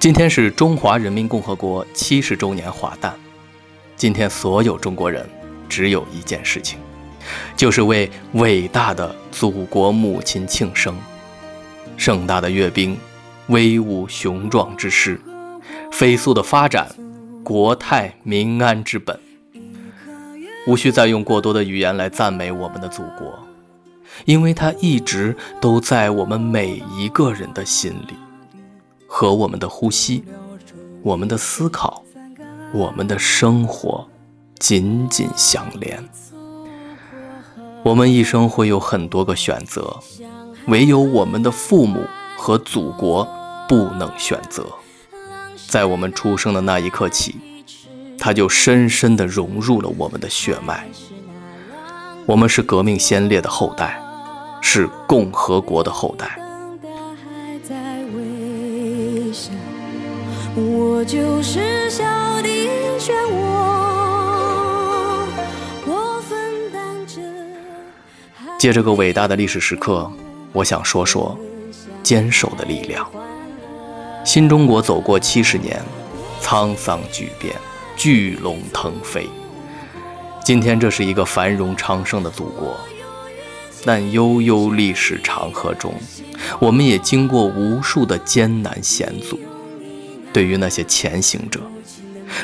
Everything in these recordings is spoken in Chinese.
今天是中华人民共和国七十周年华诞。今天，所有中国人只有一件事情，就是为伟大的祖国母亲庆生。盛大的阅兵，威武雄壮之势，飞速的发展，国泰民安之本。无需再用过多的语言来赞美我们的祖国，因为它一直都在我们每一个人的心里。和我们的呼吸、我们的思考、我们的生活紧紧相连。我们一生会有很多个选择，唯有我们的父母和祖国不能选择。在我们出生的那一刻起，它就深深地融入了我们的血脉。我们是革命先烈的后代，是共和国的后代。我就是小的漩涡，我分担着。借这个伟大的历史时刻，我想说说坚守的力量。新中国走过七十年，沧桑巨变，巨龙腾飞。今天这是一个繁荣昌盛的祖国，但悠悠历史长河中，我们也经过无数的艰难险阻。对于那些前行者，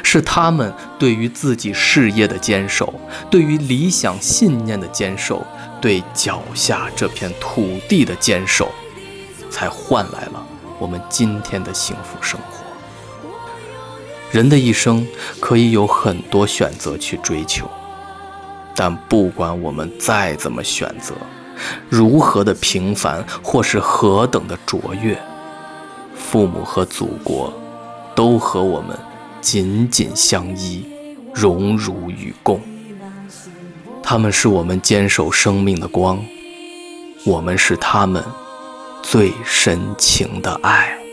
是他们对于自己事业的坚守，对于理想信念的坚守，对脚下这片土地的坚守，才换来了我们今天的幸福生活。人的一生可以有很多选择去追求，但不管我们再怎么选择，如何的平凡或是何等的卓越，父母和祖国。都和我们紧紧相依，荣辱与共。他们是我们坚守生命的光，我们是他们最深情的爱。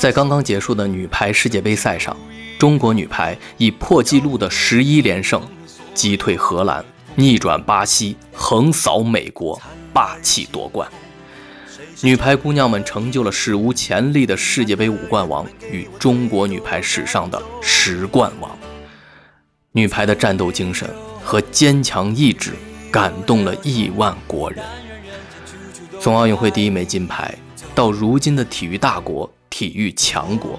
在刚刚结束的女排世界杯赛上，中国女排以破纪录的十一连胜，击退荷兰，逆转巴西，横扫美国，霸气夺冠。女排姑娘们成就了史无前例的世界杯五冠王与中国女排史上的十冠王。女排的战斗精神和坚强意志感动了亿万国人。从奥运会第一枚金牌到如今的体育大国。体育强国，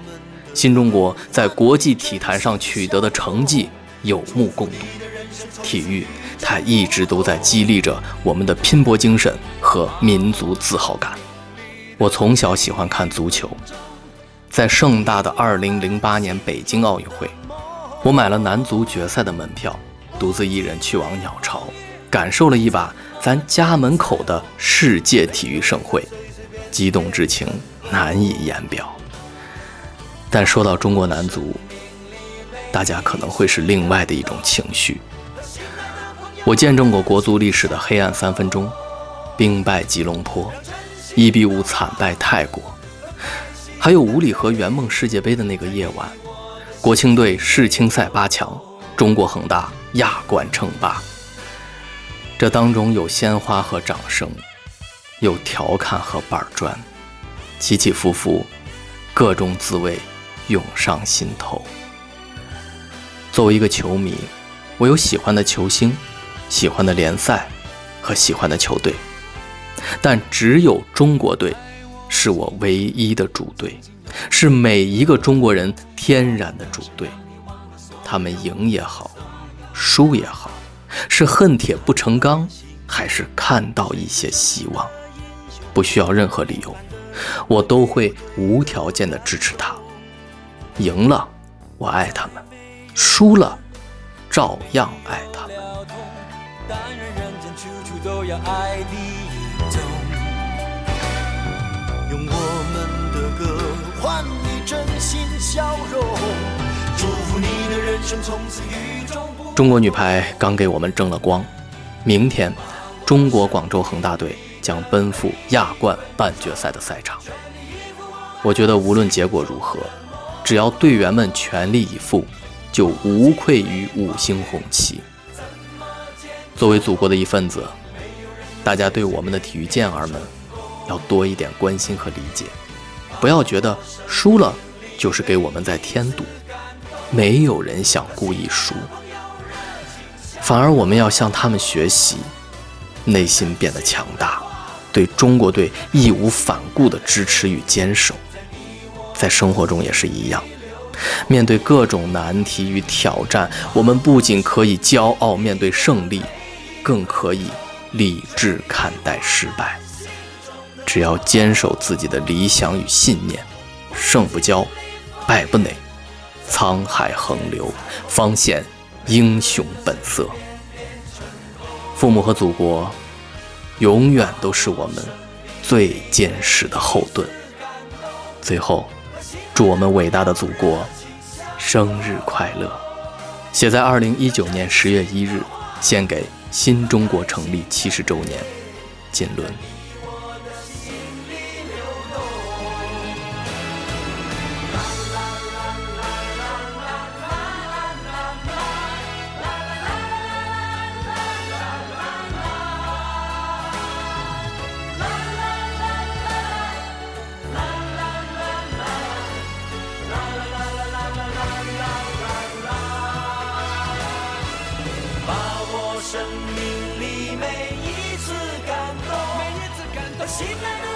新中国在国际体坛上取得的成绩有目共睹。体育，它一直都在激励着我们的拼搏精神和民族自豪感。我从小喜欢看足球，在盛大的2008年北京奥运会，我买了男足决赛的门票，独自一人去往鸟巢，感受了一把咱家门口的世界体育盛会，激动之情。难以言表，但说到中国男足，大家可能会是另外的一种情绪。我见证过国足历史的黑暗三分钟：兵败吉隆坡，一比五惨败泰国，还有五里河圆梦世界杯的那个夜晚，国青队世青赛八强，中国恒大亚冠称霸。这当中有鲜花和掌声，有调侃和板砖。起起伏伏，各种滋味涌上心头。作为一个球迷，我有喜欢的球星、喜欢的联赛和喜欢的球队，但只有中国队是我唯一的主队，是每一个中国人天然的主队。他们赢也好，输也好，是恨铁不成钢，还是看到一些希望，不需要任何理由。我都会无条件的支持他。赢了，我爱他们；输了，照样爱他们。中国女排刚给我们争了光，明天，中国广州恒大队将奔赴亚冠半决赛的赛场。我觉得无论结果如何，只要队员们全力以赴，就无愧于五星红旗。作为祖国的一份子，大家对我们的体育健儿们要多一点关心和理解，不要觉得输了就是给我们在添堵。没有人想故意输，反而我们要向他们学习，内心变得强大，对中国队义无反顾的支持与坚守。在生活中也是一样，面对各种难题与挑战，我们不仅可以骄傲面对胜利，更可以理智看待失败。只要坚守自己的理想与信念，胜不骄，败不馁。沧海横流，方显英雄本色。父母和祖国，永远都是我们最坚实的后盾。最后，祝我们伟大的祖国生日快乐！写在二零一九年十月一日，献给新中国成立七十周年，锦纶。生命里每一次感动，每一次感动，醒来的。